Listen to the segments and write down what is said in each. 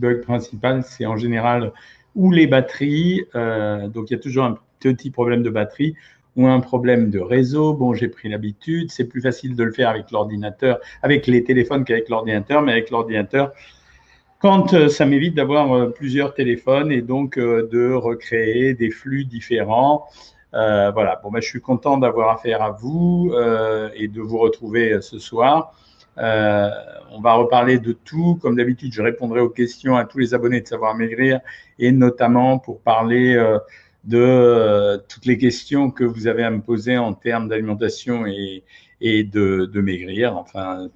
bug principal, c'est en général ou les batteries, donc il y a toujours un petit problème de batterie, ou un problème de réseau. Bon, j'ai pris l'habitude, c'est plus facile de le faire avec l'ordinateur, avec les téléphones qu'avec l'ordinateur, mais avec l'ordinateur, quand euh, ça m'évite d'avoir euh, plusieurs téléphones et donc euh, de recréer des flux différents. voilà, bon, ben, je suis content d'avoir affaire à vous et de vous retrouver ce soir. On va reparler de tout. Comme d'habitude, je répondrai aux questions à tous les abonnés de Savoir Maigrir et notamment pour parler de euh, toutes les questions que vous avez à me poser en termes d'alimentation et, de, maigrir, enfin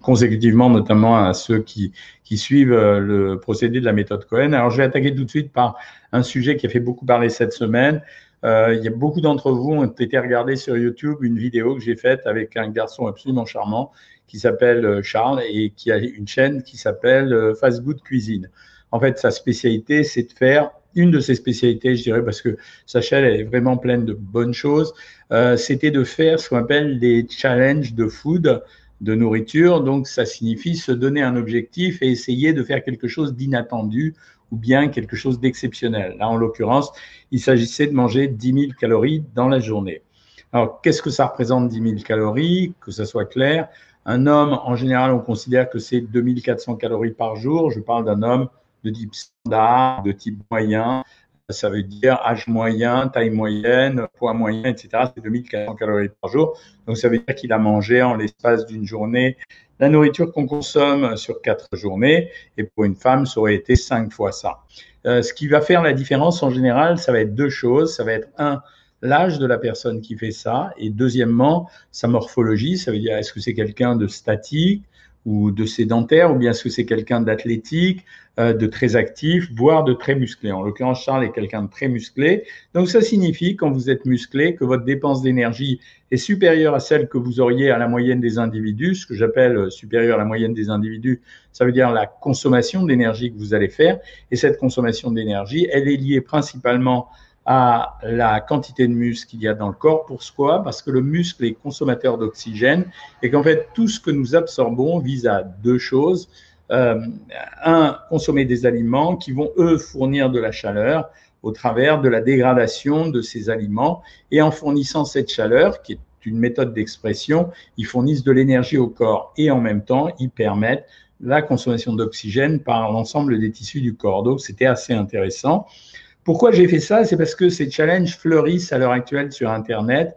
consécutivement notamment à ceux qui, suivent euh, le procédé de la méthode Cohen. Alors je vais attaquer tout de suite par un sujet qui a fait beaucoup parler cette semaine. Euh, il y a beaucoup d'entre vous ont été regardés sur YouTube une vidéo que j'ai faite avec un garçon absolument charmant qui s'appelle euh, Charles et qui a une chaîne qui s'appelle Fast Good Cuisine. En fait, sa spécialité, c'est de faire une de ses spécialités, je dirais, parce que sa chaîne est vraiment pleine de bonnes choses, euh, c'était de faire ce qu'on appelle des challenges de food, de nourriture. Donc, ça signifie se donner un objectif et essayer de faire quelque chose d'inattendu ou bien quelque chose d'exceptionnel. Là, en l'occurrence, il s'agissait de manger 10 000 calories dans la journée. Alors, qu'est-ce que ça représente 10 000 calories? Que ça soit clair. Un homme, en général, on considère que c'est 2400 calories par jour. Je parle d'un homme de type standard, de type moyen. Ça veut dire âge moyen, taille moyenne, poids moyen, etc. C'est 2400 calories par jour. Donc, ça veut dire qu'il a mangé en l'espace d'une journée la nourriture qu'on consomme sur quatre journées. Et pour une femme, ça aurait été cinq fois ça. Euh, ce qui va faire la différence en général, ça va être deux choses. Ça va être un, l'âge de la personne qui fait ça. Et deuxièmement, sa morphologie. Ça veut dire est-ce que c'est quelqu'un de statique ou de sédentaire, ou bien est-ce que c'est quelqu'un d'athlétique, euh, de très actif, voire de très musclé? En l'occurrence, Charles est quelqu'un de très musclé. Donc ça signifie, quand vous êtes musclé, que votre dépense d'énergie est supérieure à celle que vous auriez à la moyenne des individus. Ce que j'appelle euh, supérieure à la moyenne des individus, ça veut dire la consommation d'énergie que vous allez faire. Et cette consommation d'énergie, elle est liée principalement à la quantité de muscle qu'il y a dans le corps. Pourquoi? Parce que le muscle est consommateur d'oxygène et qu'en fait, tout ce que nous absorbons vise à deux choses. Euh, un, consommer des aliments qui vont, eux, fournir de la chaleur au travers de la dégradation de ces aliments. Et en fournissant cette chaleur, qui est une méthode d'expression, ils fournissent de l'énergie au corps et en même temps, ils permettent la consommation d'oxygène par l'ensemble des tissus du corps. Donc, c'était assez intéressant. Pourquoi j'ai fait ça? C'est parce que ces challenges fleurissent à l'heure actuelle sur Internet.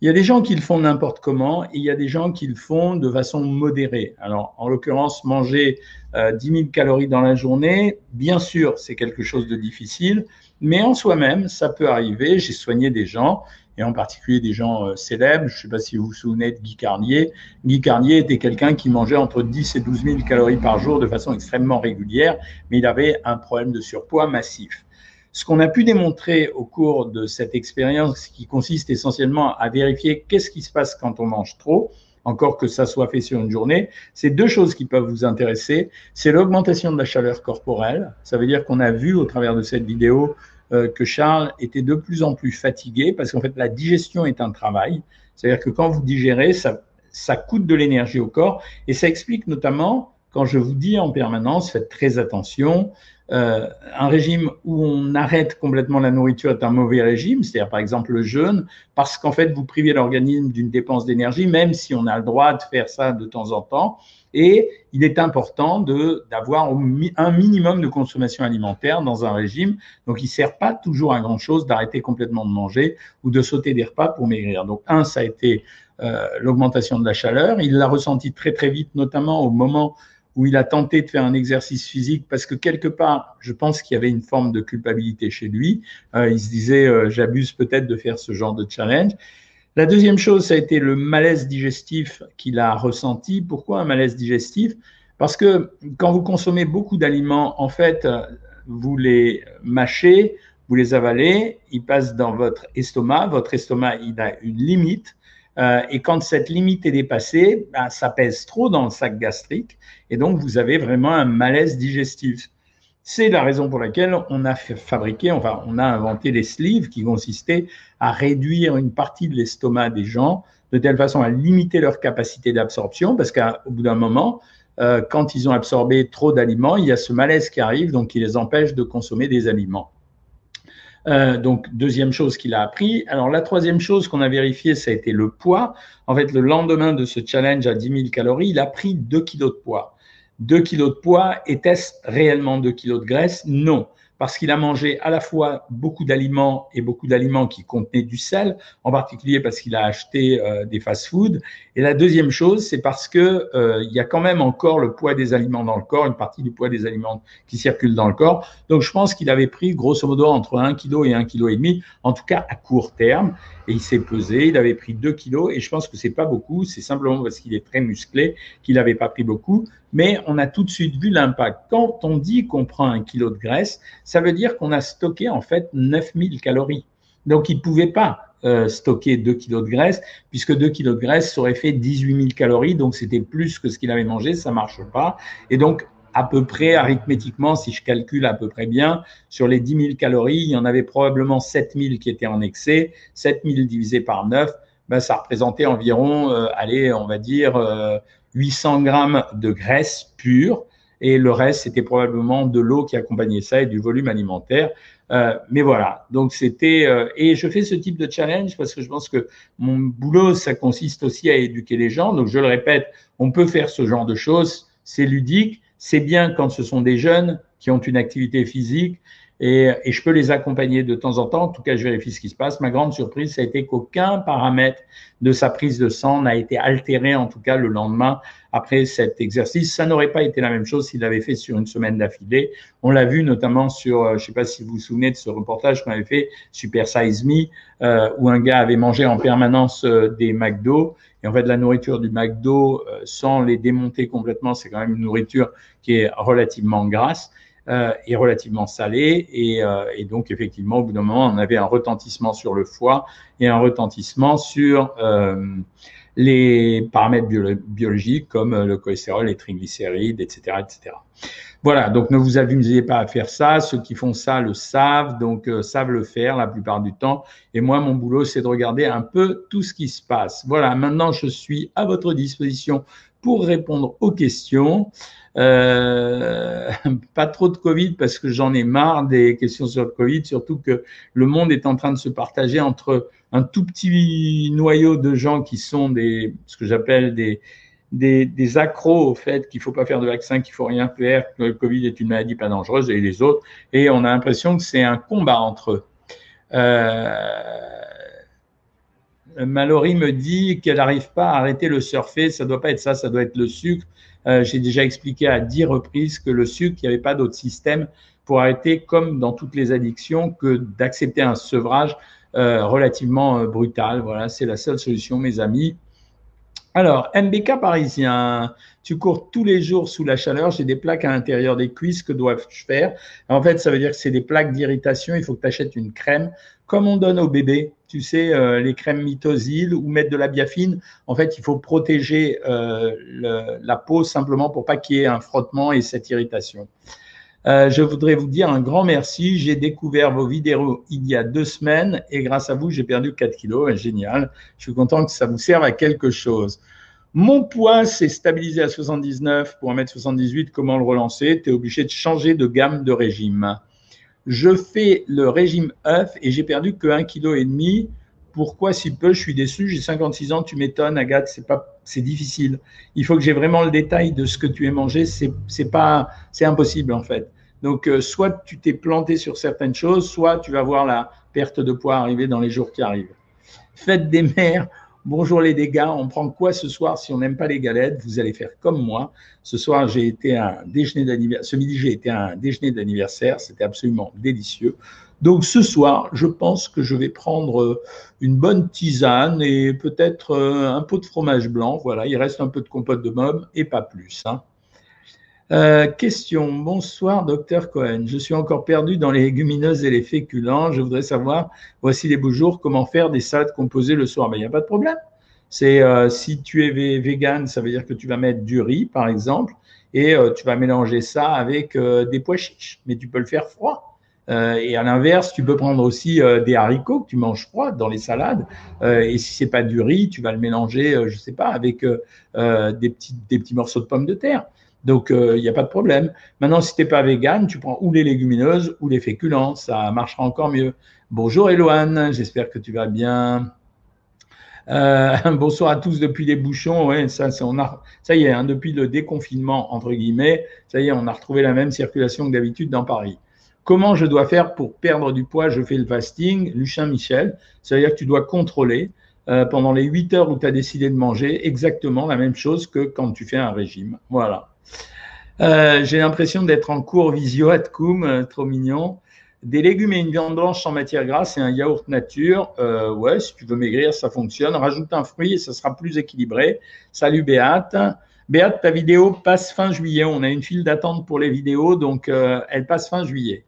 Il y a des gens qui le font n'importe comment et il y a des gens qui le font de façon modérée. Alors, en l'occurrence, manger euh, 10 000 calories dans la journée, bien sûr, c'est quelque chose de difficile, mais en soi-même, ça peut arriver. J'ai soigné des gens, et en particulier des gens euh, célèbres. Je ne sais pas si vous vous souvenez de Guy Carnier. Guy Carnier était quelqu'un qui mangeait entre 10 et 12 000 calories par jour de façon extrêmement régulière, mais il avait un problème de surpoids massif. Ce qu'on a pu démontrer au cours de cette expérience, qui consiste essentiellement à vérifier qu'est-ce qui se passe quand on mange trop, encore que ça soit fait sur une journée, c'est deux choses qui peuvent vous intéresser. C'est l'augmentation de la chaleur corporelle. Ça veut dire qu'on a vu au travers de cette vidéo euh, que Charles était de plus en plus fatigué parce qu'en fait, la digestion est un travail. C'est-à-dire que quand vous digérez, ça, ça coûte de l'énergie au corps et ça explique notamment quand je vous dis en permanence, faites très attention, euh, un régime où on arrête complètement la nourriture est un mauvais régime, c'est-à-dire par exemple le jeûne, parce qu'en fait vous privez l'organisme d'une dépense d'énergie, même si on a le droit de faire ça de temps en temps. Et il est important d'avoir un minimum de consommation alimentaire dans un régime. Donc, il ne sert pas toujours à grand-chose d'arrêter complètement de manger ou de sauter des repas pour maigrir. Donc, un, ça a été euh, l'augmentation de la chaleur. Il l'a ressenti très, très vite, notamment au moment où il a tenté de faire un exercice physique parce que quelque part, je pense qu'il y avait une forme de culpabilité chez lui. Euh, il se disait, euh, j'abuse peut-être de faire ce genre de challenge. La deuxième chose, ça a été le malaise digestif qu'il a ressenti. Pourquoi un malaise digestif? Parce que quand vous consommez beaucoup d'aliments, en fait, vous les mâchez, vous les avalez, ils passent dans votre estomac. Votre estomac, il a une limite. Euh, et quand cette limite est dépassée, ben, ça pèse trop dans le sac gastrique et donc vous avez vraiment un malaise digestif. C'est la raison pour laquelle on a fabriqué, enfin, on a inventé les sleeves qui consistaient à réduire une partie de l'estomac des gens de telle façon à limiter leur capacité d'absorption parce qu'au bout d'un moment, quand ils ont absorbé trop d'aliments, il y a ce malaise qui arrive, donc qui les empêche de consommer des aliments. Euh, donc, deuxième chose qu'il a appris. Alors, la troisième chose qu'on a vérifié, ça a été le poids. En fait, le lendemain de ce challenge à 10 000 calories, il a pris 2 kilos de poids. 2 kilos de poids, était-ce réellement 2 kilos de graisse? Non parce qu'il a mangé à la fois beaucoup d'aliments et beaucoup d'aliments qui contenaient du sel, en particulier parce qu'il a acheté euh, des fast-foods. Et la deuxième chose, c'est parce que euh, il y a quand même encore le poids des aliments dans le corps, une partie du poids des aliments qui circulent dans le corps. Donc je pense qu'il avait pris grosso modo entre 1 kg et 1 kg et demi, en tout cas à court terme. Et il s'est pesé, il avait pris 2 kilos et je pense que c'est pas beaucoup, c'est simplement parce qu'il est très musclé qu'il n'avait pas pris beaucoup mais on a tout de suite vu l'impact. Quand on dit qu'on prend un kilo de graisse, ça veut dire qu'on a stocké en fait 9000 calories. Donc, il ne pouvait pas euh, stocker 2 kilos de graisse, puisque 2 kilos de graisse, aurait fait 18 000 calories, donc c'était plus que ce qu'il avait mangé, ça marche pas. Et donc, à peu près, arithmétiquement, si je calcule à peu près bien, sur les 10 000 calories, il y en avait probablement 7 000 qui étaient en excès. 7 000 divisé par 9, ben, ça représentait environ, euh, allez, on va dire, euh, 800 grammes de graisse pure et le reste, c'était probablement de l'eau qui accompagnait ça et du volume alimentaire. Euh, mais voilà, donc c'était... Euh, et je fais ce type de challenge parce que je pense que mon boulot, ça consiste aussi à éduquer les gens. Donc je le répète, on peut faire ce genre de choses, c'est ludique, c'est bien quand ce sont des jeunes qui ont une activité physique et, je peux les accompagner de temps en temps. En tout cas, je vérifie ce qui se passe. Ma grande surprise, ça a été qu'aucun paramètre de sa prise de sang n'a été altéré, en tout cas le lendemain après cet exercice. Ça n'aurait pas été la même chose s'il l'avait fait sur une semaine d'affilée. On l'a vu notamment sur, euh, je ne sais pas si vous vous souvenez de ce reportage qu'on avait fait, Super Size Me, euh, où un gars avait mangé en permanence euh, des McDo. Et en fait, la nourriture du McDo, sans les démonter complètement, c'est quand même une nourriture qui est relativement grasse est relativement salé et, euh, et, donc effectivement au bout d'un moment on avait un retentissement sur le foie et un retentissement sur euh, les paramètres biologiques comme le cholestérol, les triglycérides, etc., etc. Voilà, donc ne vous amusez pas à faire ça. Ceux qui font ça le savent, donc euh, savent le faire la plupart du temps. Et moi, mon boulot, c'est de regarder un peu tout ce qui se passe. Voilà, maintenant, je suis à votre disposition pour répondre aux questions. Euh, pas trop de Covid parce que j'en ai marre des questions sur le Covid, surtout que le monde est en train de se partager entre un tout petit noyau de gens qui sont des, ce que j'appelle des, des, des, accros au fait qu'il faut pas faire de vaccin, qu'il faut rien faire, que le Covid est une maladie pas dangereuse et les autres. Et on a l'impression que c'est un combat entre eux. Euh, Mallory me dit qu'elle n'arrive pas à arrêter le surfer. Ça doit pas être ça, ça doit être le sucre. Euh, J'ai déjà expliqué à dix reprises que le sucre, il n'y avait pas d'autre système pour arrêter, comme dans toutes les addictions, que d'accepter un sevrage euh, relativement euh, brutal. Voilà, c'est la seule solution, mes amis. Alors, MBK parisien, tu cours tous les jours sous la chaleur, j'ai des plaques à l'intérieur des cuisses, que dois-je faire? En fait, ça veut dire que c'est des plaques d'irritation, il faut que tu achètes une crème, comme on donne aux bébés, tu sais, euh, les crèmes mitosil ou mettre de la biafine. En fait, il faut protéger euh, la peau simplement pour pas qu'il y ait un frottement et cette irritation. Euh, je voudrais vous dire un grand merci. J'ai découvert vos vidéos il y a deux semaines et grâce à vous, j'ai perdu 4 kilos. Génial. Je suis content que ça vous serve à quelque chose. Mon poids s'est stabilisé à 79 pour 1m78. Comment le relancer? Tu es obligé de changer de gamme de régime. Je fais le régime œuf et j'ai perdu que 1,5 kg. Pourquoi si peu Je suis déçu. J'ai 56 ans. Tu m'étonnes, Agathe. C'est pas, c'est difficile. Il faut que j'ai vraiment le détail de ce que tu as mangé. C'est, c'est pas, c'est impossible en fait. Donc, euh, soit tu t'es planté sur certaines choses, soit tu vas voir la perte de poids arriver dans les jours qui arrivent. Faites des mères. Bonjour les dégâts. On prend quoi ce soir si on n'aime pas les galettes? Vous allez faire comme moi. Ce soir, j'ai été un déjeuner d'anniversaire. Ce midi, j'ai été un déjeuner d'anniversaire. C'était absolument délicieux. Donc ce soir, je pense que je vais prendre euh, une bonne tisane et peut-être euh, un pot de fromage blanc. Voilà, il reste un peu de compote de môme et pas plus. Hein. Euh, question. Bonsoir, docteur Cohen. Je suis encore perdu dans les légumineuses et les féculents. Je voudrais savoir, voici les beaux jours, comment faire des salades composées le soir? Mais il n'y a pas de problème. C'est si tu es vegan, ça veut dire que tu vas mettre du riz, par exemple, et tu vas mélanger ça avec des pois chiches. Mais tu peux le faire froid. Euh, et à l'inverse, tu peux prendre aussi euh, des haricots que tu manges froids dans les salades. Euh, et si c'est pas du riz, tu vas le mélanger, je sais pas, avec des petits morceaux de pommes de terre. Donc, il n'y a pas de problème. Maintenant, si tu n'es pas vegan, tu prends ou les légumineuses ou les féculents. Ça marchera encore mieux. Bonjour Eloane, j'espère que tu vas bien. Euh, bonsoir à tous depuis les bouchons. Ça, y est, hein, depuis le déconfinement, entre guillemets, ça y est, on a retrouvé la même circulation que d'habitude dans Paris. Comment je dois faire pour perdre du poids? Je fais le fasting, Lucien Michel. Ça veut dire que tu dois contrôler euh, pendant les 8 heures où tu as décidé de manger exactement la même chose que quand tu fais un régime. Voilà. Euh, j'ai l'impression d'être en cours visio à Tkoum, trop mignon. Des légumes et une viande blanche sans matière grasse et un yaourt nature. Euh, ouais, si tu veux maigrir, ça fonctionne. Rajoute un fruit et ça sera plus équilibré. Salut Béate. Béate, ta vidéo passe fin juillet. On a une file d'attente pour les vidéos, donc euh, elle passe fin juillet.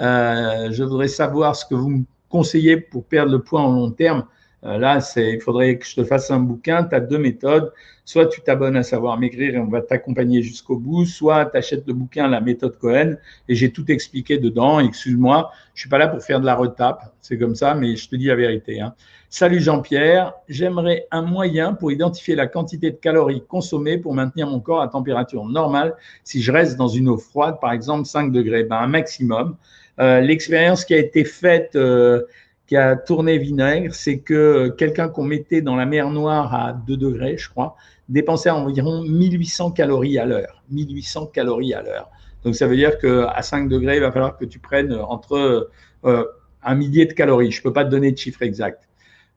Euh, je voudrais savoir ce que vous me conseillez pour perdre le poids en long terme. Euh, là, il faudrait que je te fasse un bouquin. Tu as deux méthodes. Soit tu t'abonnes à Savoir Maigrir et on va t'accompagner jusqu'au bout, soit tu achètes le bouquin La méthode Cohen et j'ai tout expliqué dedans. Excuse-moi, je suis pas là pour faire de la retape. C'est comme ça, mais je te dis la vérité. Hein. Salut Jean-Pierre. J'aimerais un moyen pour identifier la quantité de calories consommées pour maintenir mon corps à température normale si je reste dans une eau froide, par exemple 5 degrés, ben, un maximum. Euh, l'expérience qui a été faite euh, qui a tourné vinaigre, c'est que quelqu'un qu'on mettait dans la mer Noire à 2 degrés, je crois, dépensait environ 1800 calories à l'heure. 1800 calories à l'heure. Donc ça veut dire qu'à 5 degrés, il va falloir que tu prennes entre euh, un millier de calories. Je ne peux pas te donner de chiffre exact.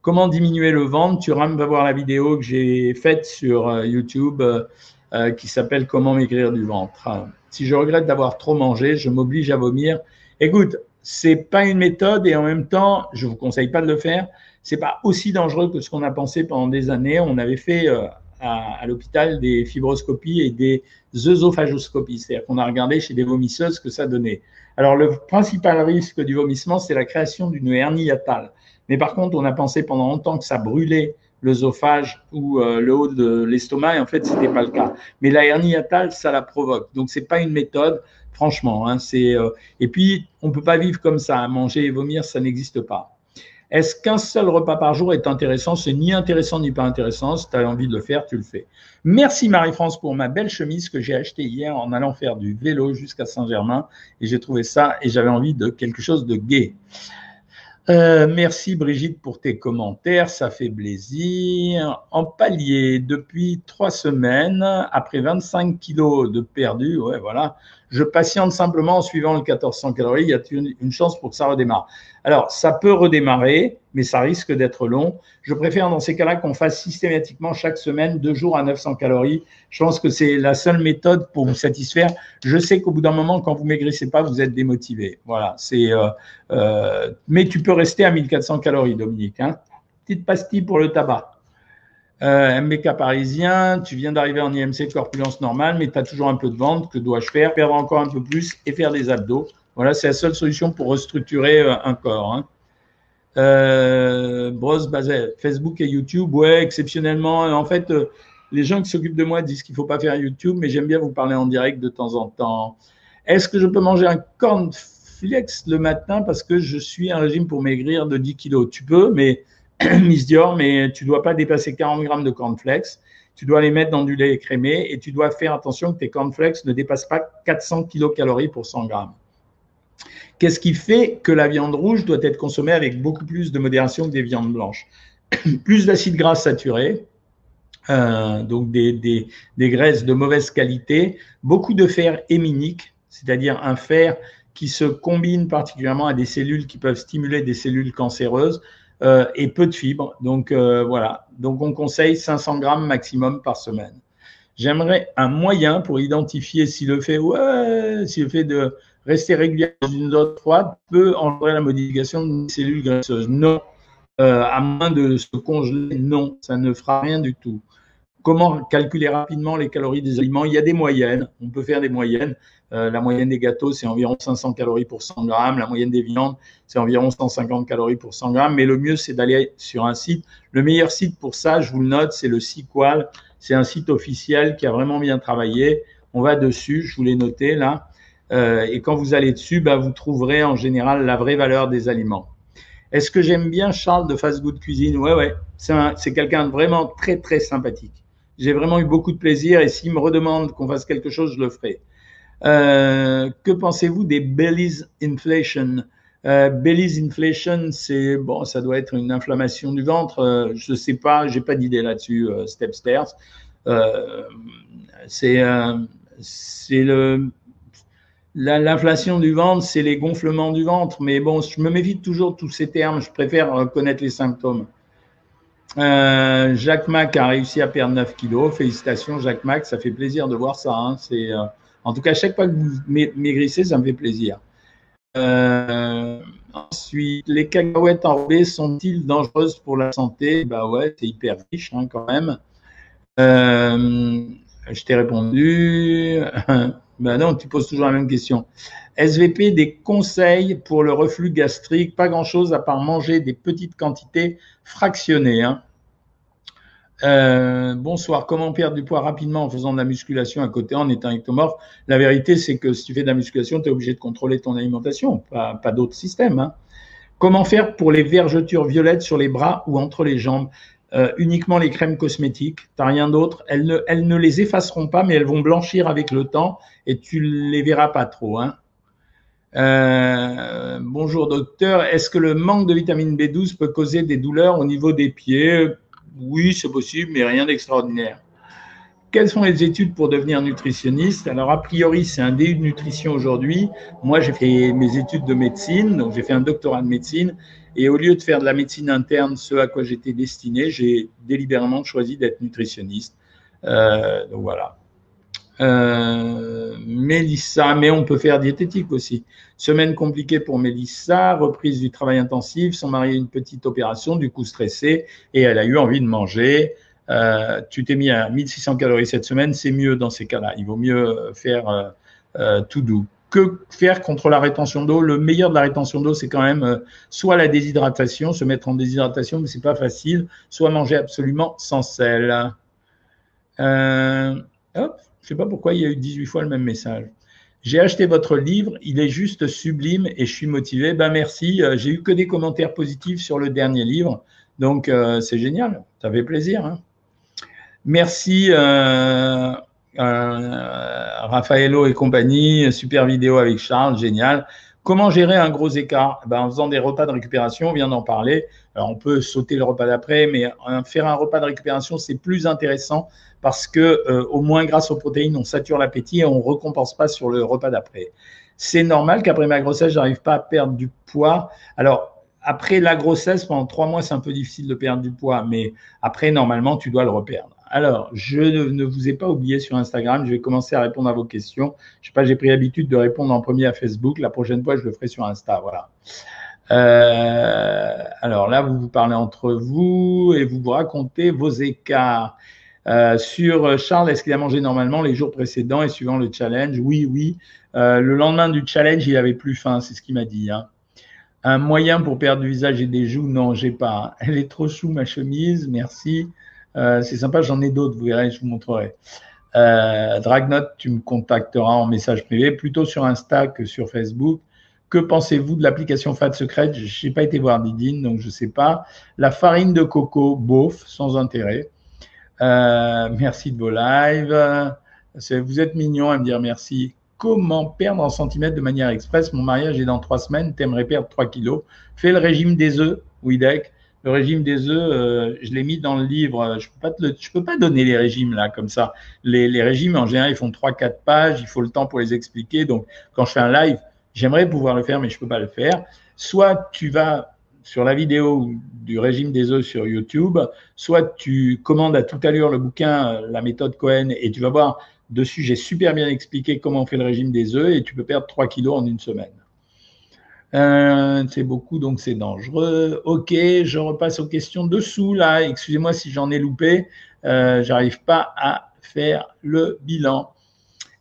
Comment diminuer le ventre? Tu vas voir la vidéo que j'ai faite sur euh, YouTube euh, qui s'appelle Comment maigrir du ventre. Si je regrette d'avoir trop mangé, je m'oblige à vomir. Écoute, c'est pas une méthode et en même temps, je vous conseille pas de le faire. C'est pas aussi dangereux que ce qu'on a pensé pendant des années. On avait fait euh, à, l'hôpital des fibroscopies et des œsophagoscopies, c'est-à-dire qu'on a regardé chez des vomisseuses ce que ça donnait. Alors le principal risque du vomissement, c'est la création d'une hernie hiatale. Mais par contre, on a pensé pendant longtemps que ça brûlait l'œsophage ou euh, le haut de l'estomac, et en fait, ce n'était pas le cas. Mais la hernie hiatale, ça la provoque. Donc, ce n'est pas une méthode. Franchement, hein, euh, et puis on peut pas vivre comme ça. Manger et vomir, ça n'existe pas. Est-ce qu'un seul repas par jour est intéressant? C'est ni intéressant ni pas intéressant. Si tu as envie de le faire, tu le fais. Merci Marie-France pour ma belle chemise que j'ai achetée hier en allant faire du vélo jusqu'à Saint-Germain. Et j'ai trouvé ça et j'avais envie de quelque chose de gai. Euh, merci Brigitte pour tes commentaires, ça fait plaisir. En palier, depuis trois semaines, après 25 kilos de perdu, ouais, voilà, je patiente simplement en suivant le 1400 calories. Il y a une chance pour que ça redémarre? Alors, ça peut redémarrer, mais ça risque d'être long. Je préfère dans ces cas-là qu'on fasse systématiquement chaque semaine deux jours à 900 calories. Je pense que c'est la seule méthode pour vous satisfaire. Je sais qu'au bout d'un moment, quand vous maigrissez pas, vous êtes démotivé. Voilà. C'est. Euh, euh, mais tu peux rester à 1400 calories, Dominique. Hein. Petite pastille pour le tabac. Euh, MBK parisien, tu viens d'arriver en IMC corpulence normale, mais tu as toujours un peu de ventre. Que dois-je faire? Perdre encore un peu plus et faire des abdos. Voilà, c'est la seule solution pour restructurer euh, un corps. Hein. Euh, Facebook et YouTube, ouais, exceptionnellement. En fait, euh, les gens qui s'occupent de moi disent qu'il ne faut pas faire YouTube, mais j'aime bien vous parler en direct de temps en temps. Est-ce que je peux manger un cornflakes le matin parce que je suis un régime pour maigrir de 10 kilos? Tu peux, mais Miss Dior, mais tu ne dois pas dépasser 40 grammes de cornflakes. Tu dois les mettre dans du lait écrémé et tu dois faire attention que tes cornflakes ne dépassent pas 400 kilocalories pour 100 grammes. Qu'est-ce qui fait que la viande rouge doit être consommée avec beaucoup plus de modération que des viandes blanches? Plus d'acides gras saturés, euh, donc des, des, graisses de mauvaise qualité, beaucoup de fer héminique, c'est-à-dire un fer qui se combine particulièrement à des cellules qui peuvent stimuler des cellules cancéreuses, euh, et peu de fibres. Donc euh, voilà, donc on conseille 500 grammes maximum par semaine. J'aimerais un moyen pour identifier si le fait, ouais, si le fait de rester régulièrement dans une zone froide peut engendrer la modification d'une cellule graisseuse. Non, euh, à moins de se congeler, non, ça ne fera rien du tout. Comment calculer rapidement les calories des aliments? Il y a des moyennes, on peut faire des moyennes. Euh, la moyenne des gâteaux, c'est environ 500 calories pour 100 grammes. La moyenne des viandes, c'est environ 150 calories pour 100 grammes. Mais le mieux, c'est d'aller sur un site. Le meilleur site pour ça, je vous le note, c'est le Sequal. C'est un site officiel qui a vraiment bien travaillé. On va dessus, je vous l'ai noté là. Euh, et quand vous allez dessus, bah, vous trouverez en général la vraie valeur des aliments. Est-ce que j'aime bien Charles de Fast Good Cuisine? Ouais, ouais. C'est quelqu'un de vraiment très, très sympathique. J'ai vraiment eu beaucoup de plaisir et s'il me redemande qu'on fasse quelque chose, je le ferai. Euh, que pensez-vous des bellies inflation? Euh, Bellies inflation, c'est bon, ça doit être une inflammation du ventre. Euh, je ne sais pas, j'ai pas d'idée là-dessus. Euh, Stepstairs, euh, c'est le l'inflation du ventre, c'est les gonflements du ventre. Mais bon, je me méfie toujours de tous ces termes. Je préfère connaître les symptômes. Jacques Mac a réussi à perdre 9 kilos. Félicitations, Jacques Mac. Ça fait plaisir de voir ça. Hein. C'est, en tout cas, chaque fois que vous maigrissez, ça me fait plaisir. Euh, ensuite, les cacahuètes enrobées sont-ils dangereuses pour la santé? Bah ouais, c'est hyper riche hein, quand même. Euh, je t'ai répondu. ben non, tu poses toujours la même question. SVP, des conseils pour le reflux gastrique? Pas grand-chose à part manger des petites quantités fractionnées. Hein. Euh, bonsoir, comment perdre du poids rapidement en faisant de la musculation à côté en étant ectomorphe? La vérité, c'est que si tu fais de la musculation, tu es obligé de contrôler ton alimentation, pas, d'autre système. Hein. Comment faire pour les vergetures violettes sur les bras ou entre les jambes? Euh, Uniquement les crèmes cosmétiques, tu rien d'autre. Elles ne, ne les effaceront pas, mais elles vont blanchir avec le temps et tu les verras pas trop. Hein. Euh, bonjour docteur, est-ce que le manque de vitamine B12 peut causer des douleurs au niveau des pieds? Oui, c'est possible, mais rien d'extraordinaire. Quelles sont les études pour devenir nutritionniste? Alors, a priori, c'est un DU de nutrition aujourd'hui. Moi, j'ai fait mes études de médecine, donc j'ai fait un doctorat de médecine. Et au lieu de faire de la médecine interne, ce à quoi j'étais destiné, j'ai délibérément choisi d'être nutritionniste. Euh, donc voilà. Euh, Mélissa, mais on peut faire diététique aussi. Semaine compliquée pour Mélissa, reprise du travail intensif, son mari a une petite opération, du coup stressée, et elle a eu envie de manger. Euh, tu t'es mis à 1600 calories cette semaine, c'est mieux dans ces cas-là. Il vaut mieux faire euh, tout doux. Que faire contre la rétention d'eau? Le meilleur de la rétention d'eau, c'est quand même soit la déshydratation, se mettre en déshydratation, mais c'est pas facile, soit manger absolument sans sel. hop. Je ne sais pas pourquoi il y a eu 18 fois le même message. J'ai acheté votre livre, il est juste sublime et je suis motivé. Ben merci, euh, j'ai eu que des commentaires positifs sur le dernier livre, donc euh, c'est génial, ça fait plaisir. Hein. Merci euh, Raffaello et compagnie, super vidéo avec Charles, génial. Comment gérer un gros écart? Ben, En faisant des repas de récupération, on vient d'en parler. On peut sauter le repas d'après, mais faire un repas de récupération, c'est plus intéressant parce que euh, au moins grâce aux protéines, on sature l'appétit et on récompense pas sur le repas d'après. C'est normal qu'après ma grossesse, j'arrive pas à perdre du poids. Alors après la grossesse, pendant trois mois, c'est un peu difficile de perdre du poids, mais après, normalement, tu dois le reperdre. Alors, je ne vous ai pas oublié sur Instagram. Je vais commencer à répondre à vos questions. Je sais pas, j'ai pris l'habitude de répondre en premier à Facebook. La prochaine fois, je le ferai sur Insta. Voilà. Euh, alors là, vous vous parlez entre vous et vous vous racontez vos écarts. Euh, sur euh, Charles, est-ce qu'il a mangé normalement les jours précédents et suivant le challenge? Oui, oui. Le lendemain du challenge, il avait plus faim, c'est ce qu'il m'a dit. Hein. Un moyen pour perdre du visage et des joues? Non, j'ai pas. Elle est trop chou ma chemise, merci. c'est sympa, j'en ai d'autres, vous verrez, je vous montrerai. Dragnote, tu me contacteras en message privé, plutôt sur Insta que sur Facebook. Que pensez-vous de l'application Fat Secret? Je n'ai pas été voir Didine, donc je ne sais pas. La farine de coco, bof, sans intérêt. Euh, merci de vos lives. Vous êtes mignon à me dire merci. Comment perdre en centimètres de manière express Mon mariage est dans trois semaines. T'aimerais perdre 3 kilos. Fais le régime des œufs, Widek. Le régime des œufs, euh, je l'ai mis dans le livre. Je peux peux pas donner les régimes là comme ça. Les, les régimes en général ils font 3-4 pages. Il faut le temps pour les expliquer. Donc quand je fais un live, j'aimerais pouvoir le faire, mais je peux pas le faire. Soit tu vas sur la vidéo du régime des œufs sur YouTube, soit tu commandes à toute allure le bouquin La méthode Cohen et tu vas voir dessus, j'ai super bien expliqué comment on fait le régime des œufs et tu peux perdre 3 kilos en une semaine. Euh, c'est beaucoup, donc c'est dangereux. Ok, je repasse aux questions dessous là. Excusez-moi si j'en ai loupé. Euh, J'arrive pas à faire le bilan.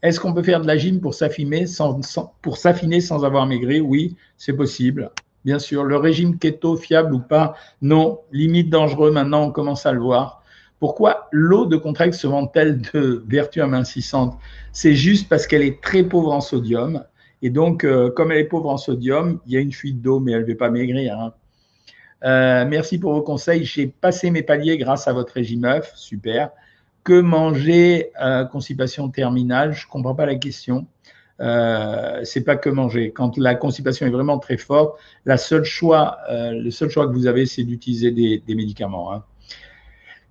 Est-ce qu'on peut faire de la gym pour s'affiner sans, sans avoir maigri? Oui, c'est possible bien sûr. Le régime keto, fiable ou pas? Non, limite dangereux, maintenant on commence à le voir. Pourquoi l'eau de Contrex se vend-elle de vertu amincissante? C'est juste parce qu'elle est très pauvre en sodium. Et donc, euh, comme elle est pauvre en sodium, il y a une fuite d'eau, mais elle ne va pas maigrir. Hein. Euh, merci pour vos conseils. J'ai passé mes paliers grâce à votre régime œuf. Super. Que manger euh, constipation terminale Je ne comprends pas la question. Euh, c'est pas que manger. Quand la constipation est vraiment très forte, euh, le seul choix que vous avez, c'est d'utiliser des, médicaments. Hein.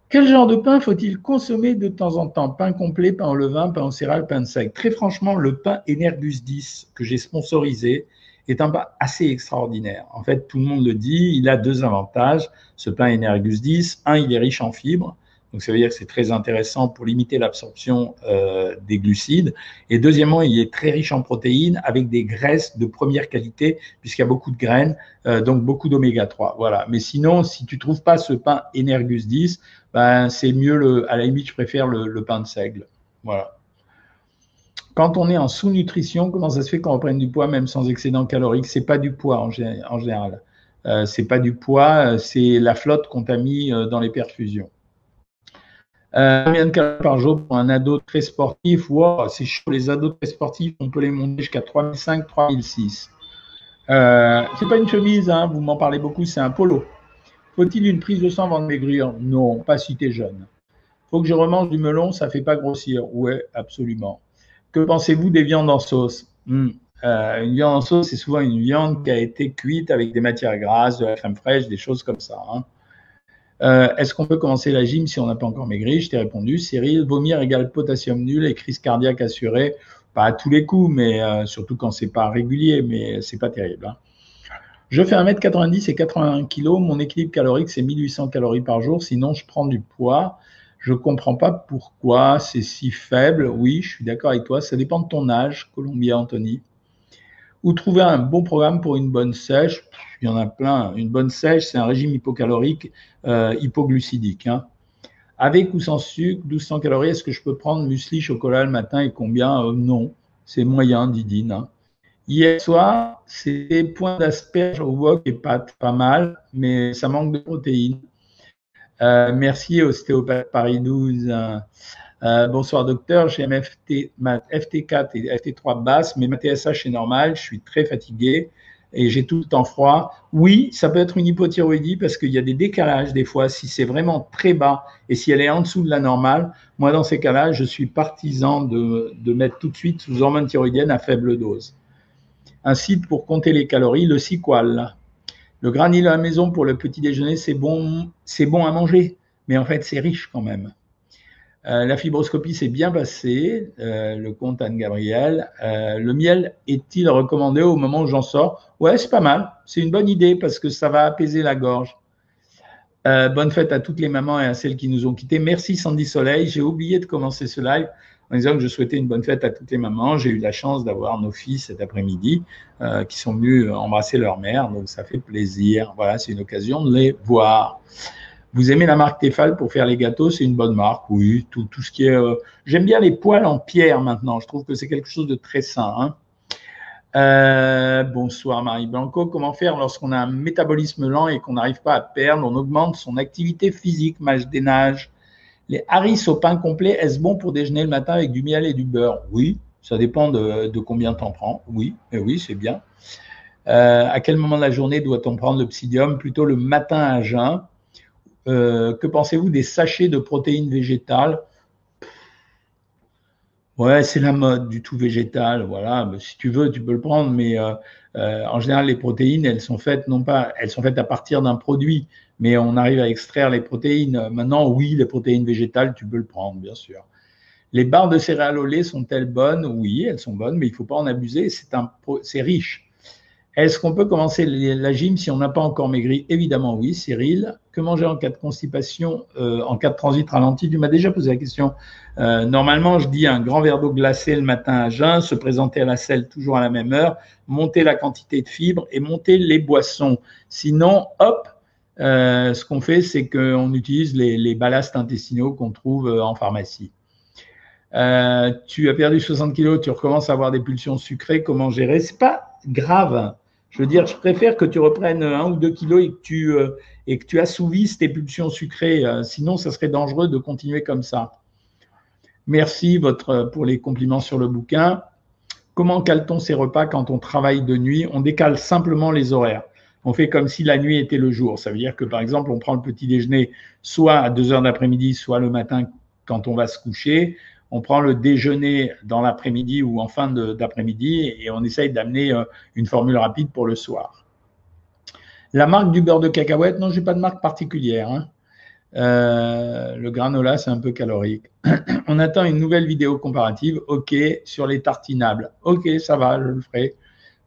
Quel genre de pain faut-il consommer de temps en temps? Pain complet, pain au levain, pain au céréales, pain de sec. Très franchement, le pain Energus 10 que j'ai sponsorisé est un pain assez extraordinaire. En fait, tout le monde le dit, il a deux avantages. Ce pain Energus 10, un, il est riche en fibres. Donc ça veut dire que c'est très intéressant pour limiter l'absorption euh, des glucides. Et deuxièmement, il est très riche en protéines avec des graisses de première qualité puisqu'il y a beaucoup de graines, euh, donc beaucoup d'oméga 3. Voilà. Mais sinon, si tu trouves pas ce pain Energus 10, ben c'est mieux le. À la limite, je préfère le, pain de seigle. Voilà. Quand on est en sous-nutrition, comment ça se fait qu'on reprenne du poids même sans excédent calorique? C'est pas du poids en, général. Euh, c'est pas du poids, c'est la flotte qu'on t'a mis euh, dans les perfusions. Euh, combien de calories par jour pour un ado très sportif? Wow, C'est chaud, les ados très sportifs, on peut les monter jusqu'à 3005, 3006. Euh, c'est pas une chemise, hein, vous m'en parlez beaucoup, c'est un polo. Faut-il une prise de sang avant de maigrir? Non, pas si tu es jeune. Faut que je remange du melon, ça fait pas grossir. Ouais, absolument. Que pensez-vous des viandes en sauce? Hmm. euh, Une viande en sauce, c'est souvent une viande qui a été cuite avec des matières grasses, de la crème fraîche, des choses comme ça. Hein. Euh, est-ce qu'on peut commencer la gym si on n'a pas encore maigri? Je t'ai répondu. Cyril, vomir égale potassium nul et crise cardiaque assurée. Pas à tous les coups, mais euh, surtout quand c'est pas régulier, mais c'est pas terrible. Hein. Je fais 1m90 et 81 kg. Mon équilibre calorique, c'est 1800 calories par jour. Sinon, je prends du poids. Je ne comprends pas pourquoi c'est si faible. Oui, je suis d'accord avec toi. Ça dépend de ton âge, Columbia Anthony. Ou trouver un bon programme pour une bonne sèche il y en a plein. Une bonne sèche, c'est un régime hypocalorique euh, hypoglucidique. Hein. Avec ou sans sucre, 1200 calories, est-ce que je peux prendre muesli, chocolat le matin et combien? Euh, Non, c'est moyen, Didine. Hein. Hier soir, c'était point d'asperge au wok et pâtes, pas mal, mais ça manque de protéines. Euh, merci, ostéopathe Paris 12. Bonsoir docteur, j'ai MFT, FT4 et FT3 basse, mais ma TSH est normale, je suis très fatigué et j'ai tout le temps froid. Oui, ça peut être une hypothyroïdie parce qu'il y a des décalages des fois. Si c'est vraiment très bas et si elle est en dessous de la normale, moi dans ces cas-là, je suis partisan de, de, mettre tout de suite sous hormone thyroïdienne à faible dose. Un site pour compter les calories, le Siqual. Le granule à la maison pour le petit déjeuner, c'est bon, c'est bon à manger, mais en fait c'est riche quand même. Euh, la fibroscopie s'est bien passée, euh, le compte Anne-Gabriel. Euh, le miel est-il recommandé au moment où j'en sors? Ouais, c'est pas mal. C'est une bonne idée parce que ça va apaiser la gorge. bonne fête à toutes les mamans et à celles qui nous ont quittés. Merci Sandy Soleil. J'ai oublié de commencer ce live en disant que je souhaitais une bonne fête à toutes les mamans. J'ai eu la chance d'avoir nos filles cet après-midi qui sont venues embrasser leur mère, donc ça fait plaisir. Voilà, c'est une occasion de les voir. Vous aimez la marque Tefal pour faire les gâteaux, c'est une bonne marque, oui. Tout, ce qui est. Euh, j'aime bien les poils en pierre maintenant. Je trouve que c'est quelque chose de très sain. Hein. Euh, bonsoir Marie Blanco. Comment faire lorsqu'on a un métabolisme lent et qu'on n'arrive pas à perdre? On augmente son activité physique, mâche des nages. Les haris au pain complet, est-ce bon pour déjeuner le matin avec du miel et du beurre? Oui, ça dépend de, de combien t'en prends. Oui, mais oui, c'est bien. Euh, à quel moment de la journée doit-on prendre le psyllium Plutôt le matin à jeun euh, que pensez-vous des sachets de protéines végétales? Ouais, c'est la mode du tout végétal. Voilà, si tu veux, tu peux le prendre, mais euh, euh, en général, les protéines, elles sont faites non pas, elles sont faites à partir d'un produit, mais on arrive à extraire les protéines. Maintenant, oui, les protéines végétales, tu peux le prendre, bien sûr. Les barres de céréales au lait sont-elles bonnes? Oui, elles sont bonnes, mais il ne faut pas en abuser. C'est riche. Est-ce qu'on peut commencer la gym si on n'a pas encore maigri Évidemment oui, Cyril. Que manger en cas de constipation, euh, en cas de transit ralenti Tu m'as déjà posé la question. Euh, normalement, je dis un grand verre d'eau glacée le matin à jeun, se présenter à la selle toujours à la même heure, monter la quantité de fibres et monter les boissons. Sinon, hop, euh, ce qu'on fait, c'est qu'on utilise les, ballasts intestinaux qu'on trouve en pharmacie. tu as perdu 60 kilos, tu recommences à avoir des pulsions sucrées, comment gérer? C'est pas grave. Je veux dire, je préfère que tu reprennes un ou deux kilos et que tu, euh, assouvisses tes pulsions sucrées. Euh, sinon, ça serait dangereux de continuer comme ça. Merci votre, pour les compliments sur le bouquin. Comment cale-t-on ses repas quand on travaille de nuit? On décale simplement les horaires. On fait comme si la nuit était le jour. Ça veut dire que, par exemple, on prend le petit déjeuner soit à 2 heures d'après-midi, soit le matin quand on va se coucher, on prend le déjeuner dans l'après-midi ou en fin d'après-midi et on essaye d'amener euh, une formule rapide pour le soir. La marque du beurre de cacahuète, non, j'ai pas de marque particulière. Hein. Euh, le granola, c'est un peu calorique. on attend une nouvelle vidéo comparative. OK, sur les tartinables. OK, ça va, je le ferai.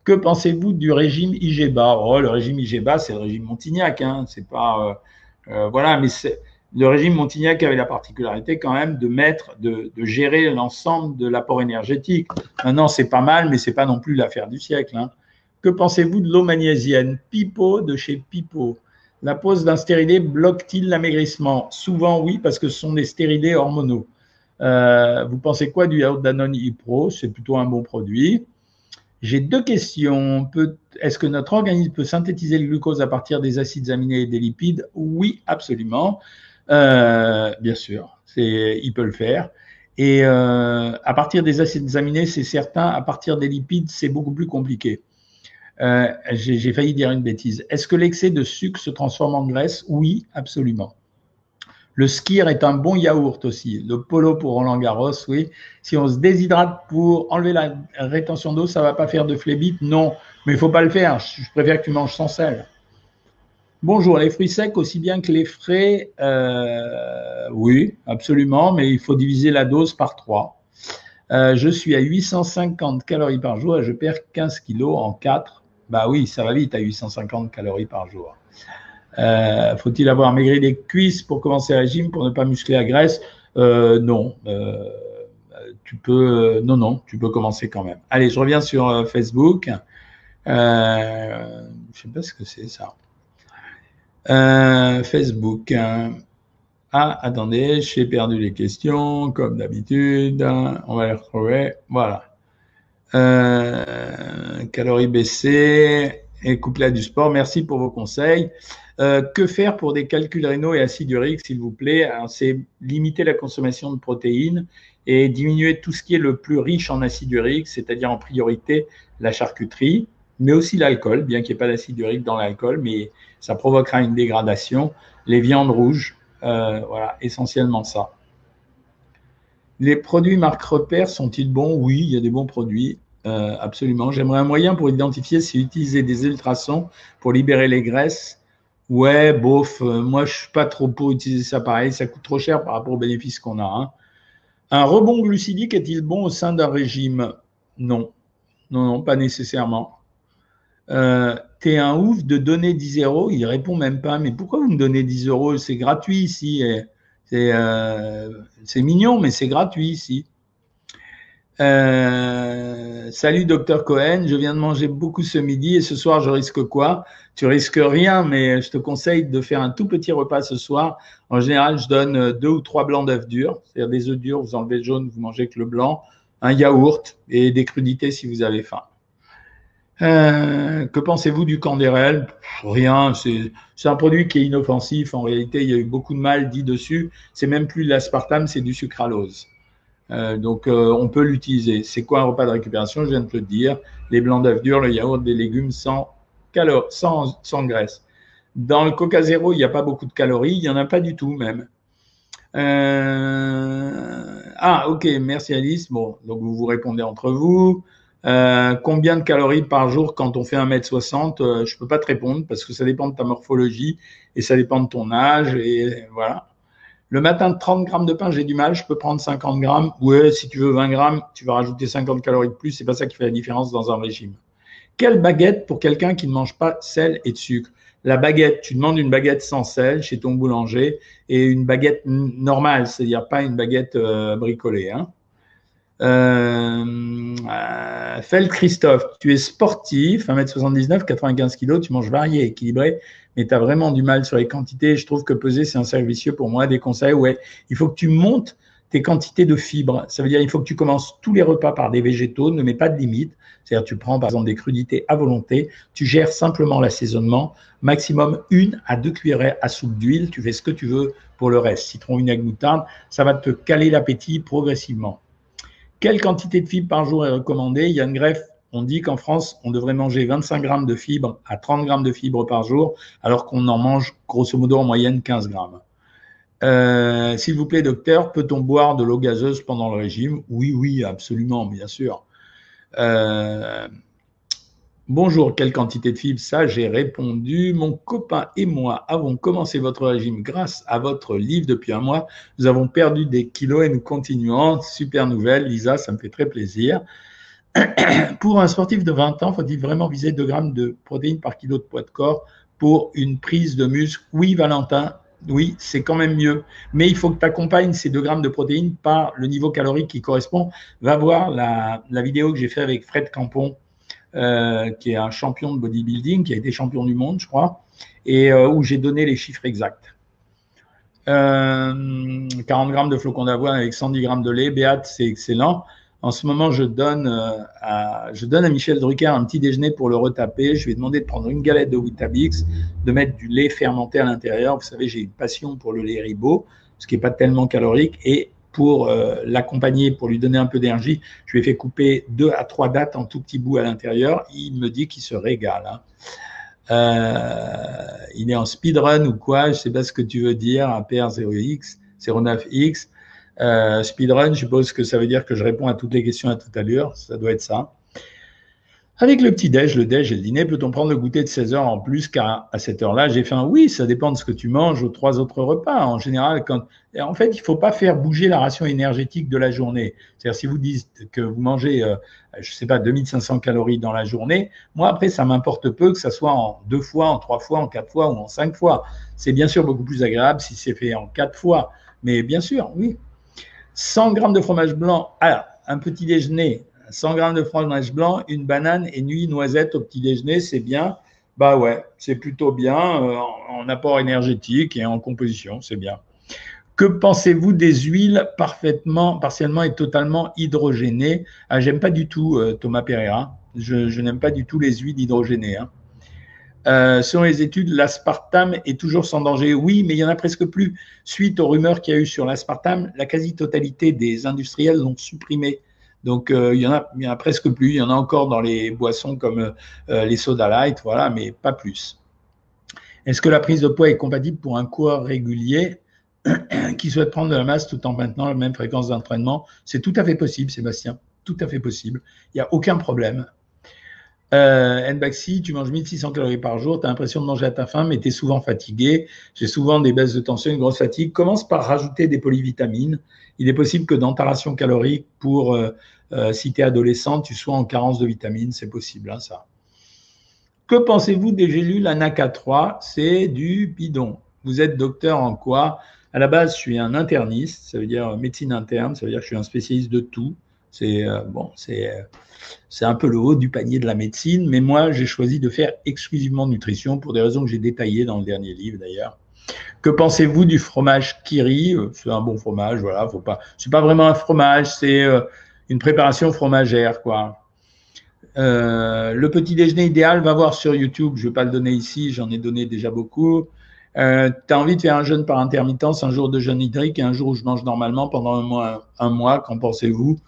Que pensez-vous du régime IGBA Oh, le régime IGBA, c'est le régime Montignac. Hein. C'est pas, euh, voilà, mais c'est le régime Montignac avait la particularité quand même de mettre, de, gérer l'ensemble de l'apport énergétique. Maintenant, c'est pas mal, mais c'est pas non plus l'affaire du siècle. Hein. Que pensez-vous de l'eau magnésienne? Pipo de chez Pipo. La pose d'un stéridé bloque-t-il l'amaigrissement? Souvent oui, parce que ce sont des stéridés hormonaux. Euh, vous pensez quoi du yaourt Danone e C'est plutôt un bon produit. J'ai deux questions. Est-ce que notre organisme peut synthétiser le glucose à partir des acides aminés et des lipides? Oui, absolument. Euh, bien sûr, il peut le faire. Et euh, à partir des acides aminés, c'est certain. À partir des lipides, c'est beaucoup plus compliqué. Euh, j'ai failli dire une bêtise. Est-ce que l'excès de sucre se transforme en graisse? Oui, absolument. Le skir est un bon yaourt aussi. Le polo pour Roland Garros, oui. Si on se déshydrate pour enlever la rétention d'eau, ça ne va pas faire de phlébite Non, mais il ne faut pas le faire. Je préfère que tu manges sans sel. Bonjour, les fruits secs aussi bien que les frais, euh, oui, absolument, mais il faut diviser la dose par 3. Euh, je suis à 850 calories par jour et je perds 15 kilos en 4. Bah oui, ça va vite à 850 calories par jour. Euh, faut-il avoir maigri les cuisses pour commencer le régime pour ne pas muscler la graisse? Non. tu peux, non, non, tu peux commencer quand même. Allez, je reviens sur Facebook. je ne sais pas ce que c'est ça. Euh, Facebook. Hein. Ah, attendez, j'ai perdu les questions, comme d'habitude. On va les retrouver. Voilà. Euh, calories baissées et couplet du sport. Merci pour vos conseils. Euh, que faire pour des calculs rénaux et acide urique, s'il vous plaît? C'est limiter la consommation de protéines et diminuer tout ce qui est le plus riche en acide urique, c'est-à-dire en priorité la charcuterie, mais aussi l'alcool, bien qu'il n'y ait pas d'acide urique dans l'alcool, mais ça provoquera une dégradation. Les viandes rouges, euh, voilà, essentiellement ça. Les produits marque repère sont-ils bons? Oui, il y a des bons produits, euh, absolument. J'aimerais un moyen pour identifier si utiliser des ultrasons pour libérer les graisses. Ouais, bof, euh, moi je suis pas trop pour utiliser ça pareil, ça coûte trop cher par rapport aux bénéfices qu'on a. Hein. Un rebond glucidique est-il bon au sein d'un régime? Non, non, non, pas nécessairement. T'es un ouf de donner 10 euros, il répond même pas, mais pourquoi vous me donnez 10 euros? C'est gratuit ici. Euh, c'est mignon, mais c'est gratuit ici. Euh, salut docteur Cohen, je viens de manger beaucoup ce midi et ce soir je risque quoi? Tu risques rien, mais je te conseille de faire un tout petit repas ce soir. En général, je donne deux ou trois blancs d'œufs durs, c'est-à-dire des œufs durs, vous enlevez le jaune, vous mangez que le blanc, un yaourt et des crudités si vous avez faim. Euh, que pensez-vous du candérel Rien, c'est un produit qui est inoffensif. En réalité, il y a eu beaucoup de mal dit dessus. C'est même plus de l'aspartame, c'est du sucralose. Euh, donc, euh, on peut l'utiliser. C'est quoi un repas de récupération? Je viens de te le dire. Les blancs d'œufs durs, le yaourt, des légumes sans, sans, graisse. Dans le Coca Zéro, il n'y a pas beaucoup de calories. Il n'y en a pas du tout même. Ah, ok, merci Alice. Bon, donc vous vous répondez entre vous. Euh, combien de calories par jour quand on fait 1m60 euh, Je peux pas te répondre parce que ça dépend de ta morphologie et ça dépend de ton âge. Et voilà. Le matin, 30 grammes de pain, j'ai du mal, je peux prendre 50 grammes. Ouais, si tu veux 20 grammes, tu vas rajouter 50 calories de plus. C'est pas ça qui fait la différence dans un régime. Quelle baguette pour quelqu'un qui ne mange pas sel et sucre? La baguette, tu demandes une baguette sans sel chez ton boulanger et une baguette normale, c'est-à-dire pas une baguette euh, bricolée. Hein. Euh, euh, Feld Christophe, tu es sportif, 1m79, 95 kg, tu manges varié, équilibré, mais tu as vraiment du mal sur les quantités. Je trouve que peser, c'est un cercle vicieux pour moi. Des conseils, ouais, il faut que tu montes tes quantités de fibres. Ça veut dire il faut que tu commences tous les repas par des végétaux, ne mets pas de limite. C'est-à-dire tu prends par exemple des crudités à volonté, tu gères simplement l'assaisonnement, maximum une à deux cuillerées à soupe d'huile, tu fais ce que tu veux pour le reste. Citron, vinaigre, moutarde, ça va te caler l'appétit progressivement. Quelle quantité de fibres par jour est recommandée? Yann Greff, on dit qu'en France, on devrait manger 25 grammes de fibres à 30 grammes de fibres par jour, alors qu'on en mange grosso modo en moyenne 15 grammes. Euh, s'il vous plaît, docteur, peut-on boire de l'eau gazeuse pendant le régime? Oui, oui, absolument, bien sûr. Euh, bonjour, quelle quantité de fibres Ça, j'ai répondu. Mon copain et moi avons commencé votre régime grâce à votre livre depuis un mois. Nous avons perdu des kilos et nous continuons. Super nouvelle, Lisa, ça me fait très plaisir. Pour un sportif de 20 ans, faut-il vraiment viser 2 grammes de protéines par kilo de poids de corps pour une prise de muscle? Oui, Valentin, oui, c'est quand même mieux. Mais il faut que tu accompagnes ces 2 grammes de protéines par le niveau calorique qui correspond. Va voir la, vidéo que j'ai fait avec Fred Campon, euh, qui est un champion de bodybuilding, qui a été champion du monde, je crois, et euh, où j'ai donné les chiffres exacts. 40 euh, grammes de flocons d'avoine avec 110 grammes de lait, Béat, c'est excellent. En ce moment, je donne, à, je donne à Michel Drucker un petit déjeuner pour le retaper. Je lui ai demandé de prendre une galette de Weetabix, de mettre du lait fermenté à l'intérieur. Vous savez, j'ai une passion pour le lait ribot, ce qui n'est pas tellement calorique. Et pour euh, l'accompagner, pour lui donner un peu d'énergie, je lui ai fait couper deux à trois dates en tout petits bouts à l'intérieur. Il me dit qu'il se régale. Hein. Euh, il est en speedrun ou quoi, je ne sais pas ce que tu veux dire, APR0X, 09X. Euh, speedrun, je suppose que ça veut dire que je réponds à toutes les questions à toute allure. Ça doit être ça. Avec le petit-déj, le déj et le dîner, peut-on prendre le goûter de 16 heures en plus car à cette heure-là, j'ai faim Oui, ça dépend de ce que tu manges aux trois autres repas. En général, quand... en fait, il ne faut pas faire bouger la ration énergétique de la journée. C'est-à-dire, si vous dites que vous mangez, euh, je ne sais pas, 2500 calories dans la journée, moi, après, ça m'importe peu que ça soit en deux fois, en trois fois, en quatre fois ou en cinq fois. C'est bien sûr beaucoup plus agréable si c'est fait en quatre fois. Mais bien sûr, oui, 100 grammes de fromage blanc, alors, un petit déjeuner, 100 grammes de fromage blanc, une banane et nuit noisette au petit déjeuner, c'est bien. Bah ouais, c'est plutôt bien euh, en, apport énergétique et en composition, c'est bien. Que pensez-vous des huiles parfaitement, partiellement et totalement hydrogénées? Ah, J'aime pas du tout euh, Thomas Pereira. Je, n'aime pas du tout les huiles hydrogénées. Hein. Euh, selon les études, l'aspartame est toujours sans danger. Oui, mais il y en a presque plus. Suite aux rumeurs qu'il y a eu sur l'aspartame, la quasi-totalité des industriels l'ont supprimé. Donc euh, il, y en a, presque plus. Il y en a encore dans les boissons comme euh, les soda light, voilà, mais pas plus. Est-ce que la prise de poids est compatible pour un coureur régulier qui souhaite prendre de la masse tout en maintenant la même fréquence d'entraînement? C'est tout à fait possible, Sébastien. Tout à fait possible. Il n'y a aucun problème. Euh, Nbaxi, tu manges 1600 calories par jour, tu as l'impression de manger à ta faim, mais tu es souvent fatigué. J'ai souvent des baisses de tension, une grosse fatigue. Commence par rajouter des polyvitamines. Il est possible que dans ta ration calorique, pour euh, euh, si tu es adolescent, tu sois en carence de vitamines. C'est possible, hein, ça. Que pensez-vous des gélules ANACA3 C'est du bidon. Vous êtes docteur en quoi? À la base, je suis un interniste, ça veut dire médecine interne, ça veut dire que je suis un spécialiste de tout. C'est euh, bon, c'est c'est un peu le haut du panier de la médecine, mais moi, j'ai choisi de faire exclusivement nutrition pour des raisons que j'ai détaillées dans le dernier livre d'ailleurs. Que pensez-vous du fromage Kiri? C'est un bon fromage, voilà. Faut pas. C'est pas vraiment un fromage, c'est euh, une préparation fromagère, quoi. Euh, le petit déjeuner idéal, va voir sur YouTube. Je ne vais pas le donner ici, j'en ai donné déjà beaucoup. Euh, tu as envie de faire un jeûne par intermittence, un jour de jeûne hydrique et un jour où je mange normalement pendant un mois. Un mois Qu'en pensez-vous?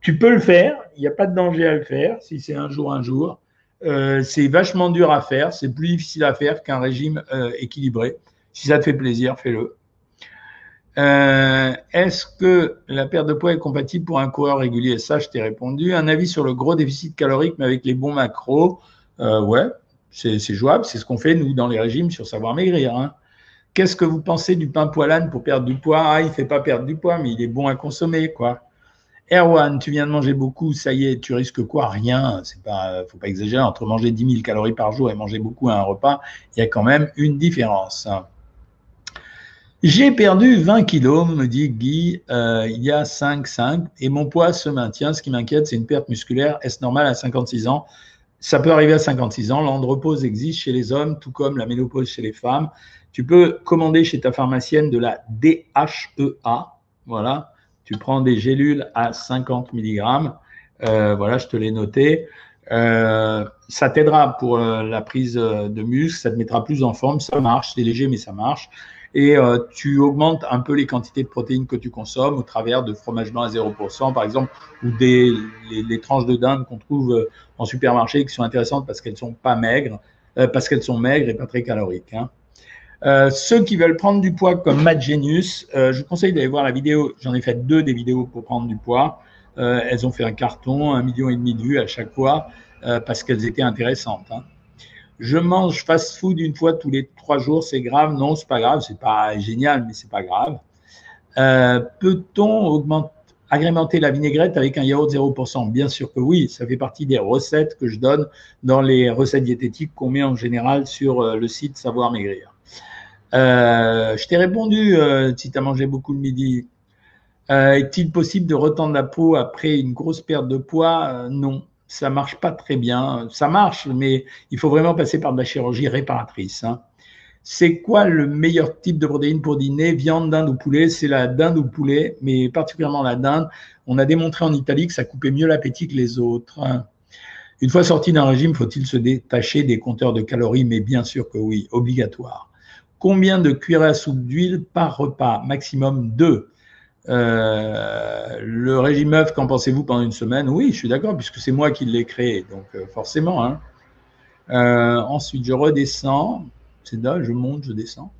Tu peux le faire, il n'y a pas de danger à le faire si c'est un jour, un jour. Euh, c'est vachement dur à faire, c'est plus difficile à faire qu'un régime euh, équilibré. Si ça te fait plaisir, fais-le. Euh, est-ce que la perte de poids est compatible pour un coureur régulier? Ça, je t'ai répondu. Un avis sur le gros déficit calorique, mais avec les bons macros. ouais, c'est jouable. C'est ce qu'on fait, nous, dans les régimes sur savoir maigrir. Hein. Qu'est-ce que vous pensez du pain poilane pour perdre du poids? Ah, il ne fait pas perdre du poids, mais il est bon à consommer, quoi. Erwan, tu viens de manger beaucoup, ça y est, tu risques quoi? Rien. C'est pas, faut pas exagérer. Entre manger 10 000 calories par jour et manger beaucoup à un repas, il y a quand même une différence. J'ai perdu 20 kilos, me dit Guy, euh, il y a 5-5, et mon poids se maintient. Ce qui m'inquiète, c'est une perte musculaire. Est-ce normal à 56 ans? Ça peut arriver à 56 ans. L'andropause existe chez les hommes, tout comme la ménopause chez les femmes. Tu peux commander chez ta pharmacienne de la DHEA, voilà, tu prends des gélules à 50 mg. Euh, voilà, je te l'ai noté. Euh, ça t'aidera pour euh, la prise de muscle, ça te mettra plus en forme, ça marche, c'est léger mais ça marche. Et tu augmentes un peu les quantités de protéines que tu consommes au travers de fromage blanc à 0% par exemple, ou des les, tranches de dinde qu'on trouve en supermarché qui sont intéressantes parce qu'elles sont pas maigres, parce qu'elles sont maigres et pas très caloriques. Hein. Euh, ceux qui veulent prendre du poids comme Matt Genius, euh, je vous conseille d'aller voir la vidéo. J'en ai fait deux des vidéos pour prendre du poids. Euh, elles ont fait un carton, un million et demi de vues à chaque fois parce qu'elles étaient intéressantes. Hein. Je mange fast-food une fois tous les trois jours, c'est grave Non, c'est pas grave. C'est pas génial, mais c'est pas grave. Peut-on agrémenter la vinaigrette avec un yaourt 0%. Bien sûr que oui, ça fait partie des recettes que je donne dans les recettes diététiques qu'on met en général sur le site Savoir Maigrir. Euh, je t'ai répondu euh, si tu as mangé beaucoup le midi. Euh, est-il possible de retendre la peau après une grosse perte de poids? Non, ça marche pas très bien. Ça marche, mais il faut vraiment passer par de la chirurgie réparatrice. Hein. C'est quoi le meilleur type de protéine pour dîner? Viande, dinde ou poulet? C'est la dinde ou poulet, mais particulièrement la dinde. On a démontré en Italie que ça coupait mieux l'appétit que les autres. Hein. Une fois sorti d'un régime, faut-il se détacher des compteurs de calories? Mais bien sûr que oui, obligatoire. Combien de cuillerées à soupe d'huile par repas? Maximum deux. Euh, le régime œuf, qu'en pensez-vous pendant une semaine? Oui, je suis d'accord, puisque c'est moi qui l'ai créé, donc euh, forcément. Hein. Euh, ensuite, je redescends. C'est là, je monte, je descends.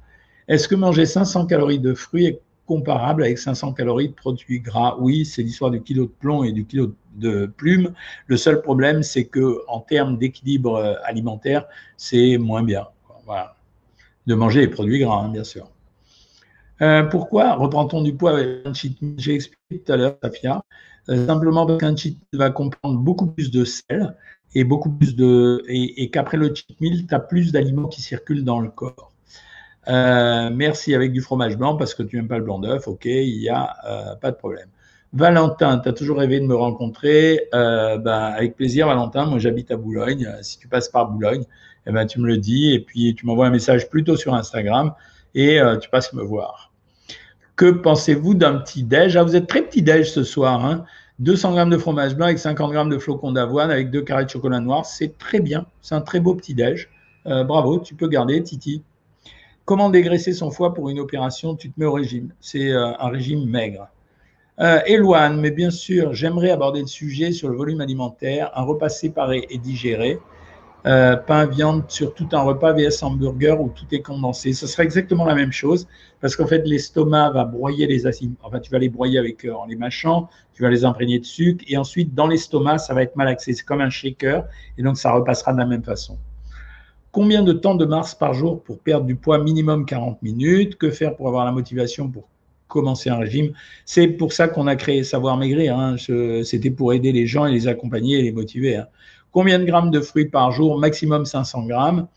Est-ce que manger 500 calories de fruits est comparable avec 500 calories de produits gras? Oui, c'est l'histoire du kilo de plomb et du kilo de plume. Le seul problème, c'est que en termes d'équilibre alimentaire, c'est moins bien. Voilà de manger les produits gras, hein, bien sûr. Euh, pourquoi reprend-on du poids avec un cheat meal? J'ai expliqué tout à l'heure, Safia. Euh, simplement parce qu'un cheat va comprendre beaucoup plus de sel et beaucoup plus de et, qu'après le cheat meal, tu as plus d'aliments qui circulent dans le corps. Euh, merci avec du fromage blanc parce que tu n'aimes pas le blanc d'œuf, ok, il n'y a pas de problème. Valentin, tu as toujours rêvé de me rencontrer. Ben, avec plaisir, Valentin. Moi, j'habite à Boulogne. Si tu passes par Boulogne, eh ben, tu me le dis et puis tu m'envoies un message plutôt sur Instagram et euh, tu passes me voir. Que pensez-vous d'un petit déj? Ah, Vous êtes très petit déj ce soir. Hein 200 grammes de fromage blanc avec 50 grammes de flocons d'avoine avec deux carrés de chocolat noir. C'est très bien. C'est un très beau petit déj. Euh, bravo, tu peux garder, Titi. Comment dégraisser son foie pour une opération? Tu te mets au régime. C'est euh, un régime maigre. Euh, Eloane, mais bien sûr, j'aimerais aborder le sujet sur le volume alimentaire, un repas séparé et digéré. Euh, pain, viande sur tout un repas vs hamburger où tout est condensé. Ce serait exactement la même chose parce qu'en fait, l'estomac va broyer les acides. Enfin, tu vas les broyer avec, euh, en les mâchant, tu vas les imprégner de sucre et ensuite, dans l'estomac, ça va être mal axé. C'est comme un shaker et donc ça repassera de la même façon. Combien de temps de marche par jour pour perdre du poids minimum 40 minutes? Que faire pour avoir la motivation pour commencer un régime? C'est pour ça qu'on a créé Savoir Maigrir. Hein. C'était pour aider les gens et les accompagner et les motiver. Hein. Combien de grammes de fruits par jour? Maximum 500 grammes.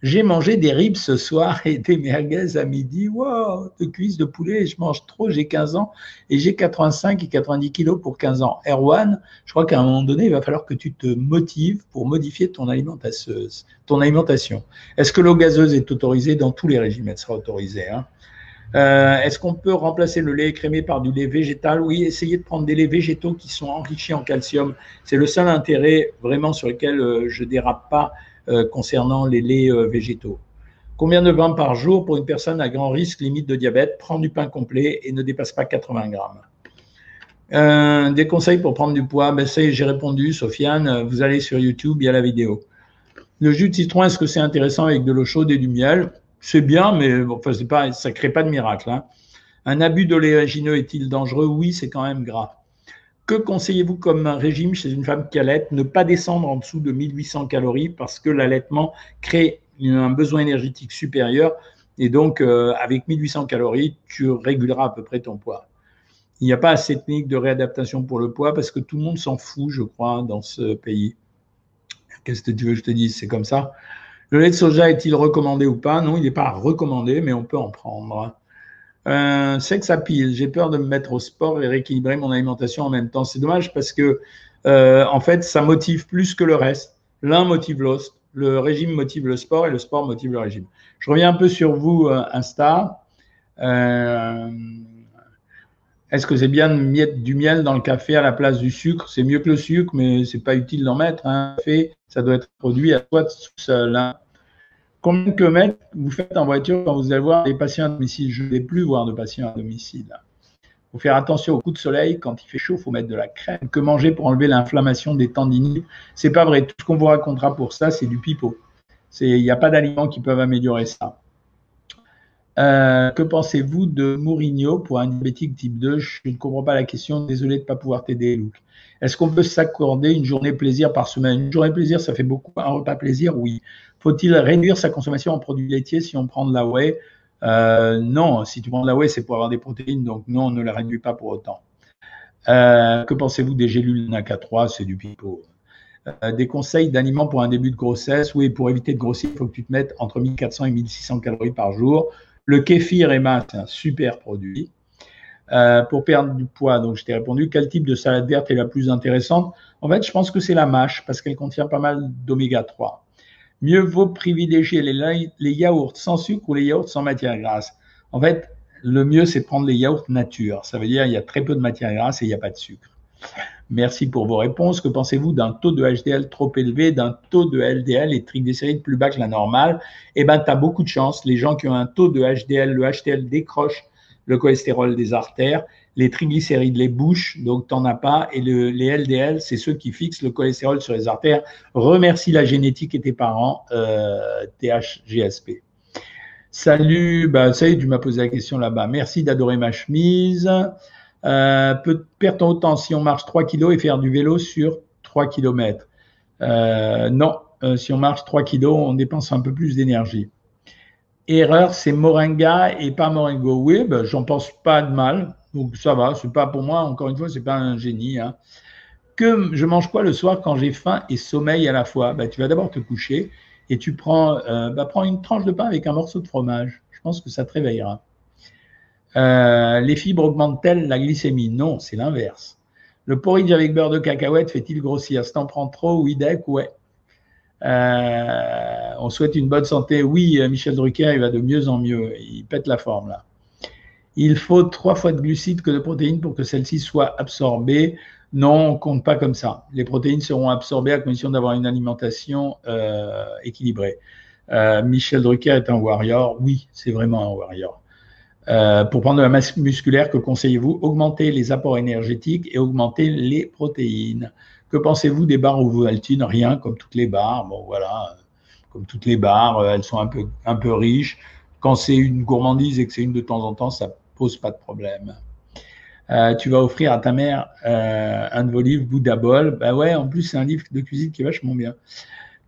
J'ai mangé des ribs ce soir et des merguez à midi. Wow, de cuisses de poulet, je mange trop, j'ai 15 ans et j'ai 85 et 90 kilos pour 15 ans. Erwan, je crois qu'à un moment donné, il va falloir que tu te motives pour modifier ton alimentation. Est-ce que l'eau gazeuse est autorisée? Dans tous les régimes Elle sera autorisée. Hein euh, est-ce qu'on peut remplacer le lait écrémé par du lait végétal Oui, essayez de prendre des laits végétaux qui sont enrichis en calcium? C'est le seul intérêt vraiment sur lequel euh, je dérape pas euh, concernant les laits végétaux. Combien de grammes par jour pour une personne à grand risque limite de diabète? Prends du pain complet et ne dépasse pas 80 grammes. des conseils pour prendre du poids? Ben, Ça j'ai répondu, Sofiane. Vous allez sur YouTube, il y a la vidéo. Le jus de citron, est-ce que c'est intéressant avec de l'eau chaude et du miel? C'est bien, mais ça ne crée pas de miracle. Hein. Un abus d'oléagineux est-il dangereux? Oui, c'est quand même gras. Que conseillez-vous comme régime chez une femme qui allait Ne pas descendre en dessous de 1800 calories parce que l'allaitement crée un besoin énergétique supérieur. Et donc, euh, avec 1800 calories, tu réguleras à peu près ton poids? Il n'y a pas assez de technique de réadaptation pour le poids parce que tout le monde s'en fout, je crois, dans ce pays. Qu'est-ce que tu veux que je te dise? C'est comme ça. Le lait de soja est-il recommandé ou pas? Non, il n'est pas recommandé, mais on peut en prendre. Euh, à pile, j'ai peur de me mettre au sport et rééquilibrer mon alimentation en même temps. C'est dommage parce que, euh, en fait, ça motive plus que le reste. L'un motive l'autre. Le régime motive le sport et le sport motive le régime. Je reviens un peu sur vous, euh, Insta. Euh, est-ce que c'est bien de mettre du miel dans le café à la place du sucre? C'est mieux que le sucre, mais c'est pas utile d'en mettre. Café, ça doit être produit à soi tout seul. Hein. Combien de kilomètres vous faites en voiture quand vous allez voir des patients à domicile? Je ne vais plus voir de patients à domicile. Il faut faire attention au coup de soleil. Quand il fait chaud, il faut mettre de la crème. Que manger pour enlever l'inflammation des tendinites? C'est pas vrai. Tout ce qu'on vous racontera pour ça, c'est du pipeau. Il n'y a pas d'aliments qui peuvent améliorer ça. Euh, que pensez-vous de Mourinho pour un diabétique type 2 Je ne comprends pas la question. Désolé de ne pas pouvoir t'aider, Luc. Est-ce qu'on peut s'accorder une journée plaisir par semaine? Une journée plaisir, ça fait beaucoup. Un repas plaisir, oui. Faut-il réduire sa consommation en produits laitiers si on prend de la whey? Euh, Non, si tu prends de la whey, c'est pour avoir des protéines, donc non, on ne la réduit pas pour autant. Euh, que pensez-vous des gélules NACA3 C'est du pipeau. Des conseils d'aliments pour un début de grossesse? Oui, pour éviter de grossir, il faut que tu te mettes entre 1400 et 1600 calories par jour. Le kéfir, Emma, c'est un super produit. Euh, pour perdre du poids, donc je t'ai répondu, quel type de salade verte est la plus intéressante? En fait, je pense que c'est la mâche parce qu'elle contient pas mal d'oméga 3. Mieux vaut privilégier les, les yaourts sans sucre ou les yaourts sans matière grasse. En fait, le mieux, c'est de prendre les yaourts nature. Ça veut dire qu'il y a très peu de matière grasse et il n'y a pas de sucre. Merci pour vos réponses. Que pensez-vous d'un taux de HDL trop élevé, d'un taux de LDL et triglycérides plus bas que la normale? Eh bien, tu as beaucoup de chance. Les gens qui ont un taux de HDL, le HDL décroche le cholestérol des artères, les triglycérides les bouches, donc tu n'en as pas, et les LDL, c'est ceux qui fixent le cholestérol sur les artères. Remercie la génétique et tes parents, euh, THGSP. Salut, bah, ça y est, tu m'as posé la question là-bas. Merci d'adorer ma chemise. Euh, peut perdre ton temps si on marche 3 kg et faire du vélo sur 3 km. Euh, non, euh, si on marche 3 kg, on dépense un peu plus d'énergie. Erreur, c'est Moringa et pas Moringo. Oui, ben, j'en pense pas de mal. Donc ça va, c'est pas pour moi, encore une fois, c'est pas un génie. Hein. Que je mange quoi le soir quand j'ai faim et sommeil à la fois? Ben, Tu vas d'abord te coucher et tu prends, ben, prends une tranche de pain avec un morceau de fromage. Je pense que ça te réveillera. Euh, les fibres augmentent-elles la glycémie? Non, c'est l'inverse. Le porridge avec beurre de cacahuète fait-il grossir? Si t'en prends trop, oui, deck, ouais. Euh, on souhaite une bonne santé. Oui, euh, Michel Drucker, il va de mieux en mieux. Il pète la forme là. Il faut trois fois de glucides que de protéines pour que celles-ci soient absorbées. Non, on compte pas comme ça. Les protéines seront absorbées à condition d'avoir une alimentation équilibrée. Michel Drucker est un warrior. Oui, c'est vraiment un warrior. Euh, pour prendre de la masse musculaire, que conseillez-vous? Augmenter les apports énergétiques et augmenter les protéines. Que pensez-vous des barres Ovaltine Rien, comme toutes les barres. Bon, voilà, comme toutes les barres, euh, elles sont un peu, un riches. Quand c'est une gourmandise et que c'est une de temps en temps, ça pose pas de problème. Euh, tu vas offrir à ta mère un de vos livres, Bouddha Bol. Bah ouais, en plus, c'est un livre de cuisine qui est vachement bien.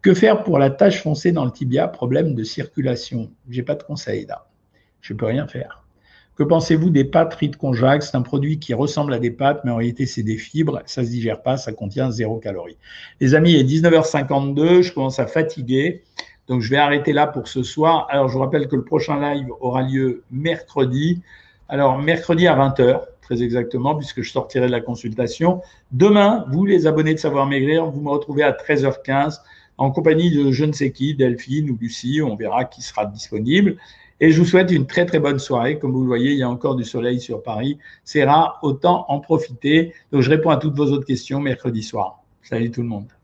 Que faire pour la tache foncée dans le tibia? Problème de circulation. J'ai pas de conseil là. Je peux rien faire. Que pensez-vous des pâtes riz conjac C'est un produit qui ressemble à des pâtes, mais en réalité, c'est des fibres. Ça ne se digère pas, ça contient zéro calorie. Les amis, il est 19h52, je commence à fatiguer. Donc, je vais arrêter là pour ce soir. Alors, je vous rappelle que le prochain live aura lieu mercredi. Alors, mercredi à 20h, très exactement, puisque je sortirai de la consultation. Demain, vous, les abonnés de Savoir Maigrir, vous me retrouvez à 13h15 en compagnie de je ne sais qui, Delphine ou Lucie. On verra qui sera disponible. Et je vous souhaite une très très bonne soirée. Comme vous le voyez, il y a encore du soleil sur Paris. C'est rare, autant en profiter. Donc je réponds à toutes vos autres questions mercredi soir. Salut tout le monde.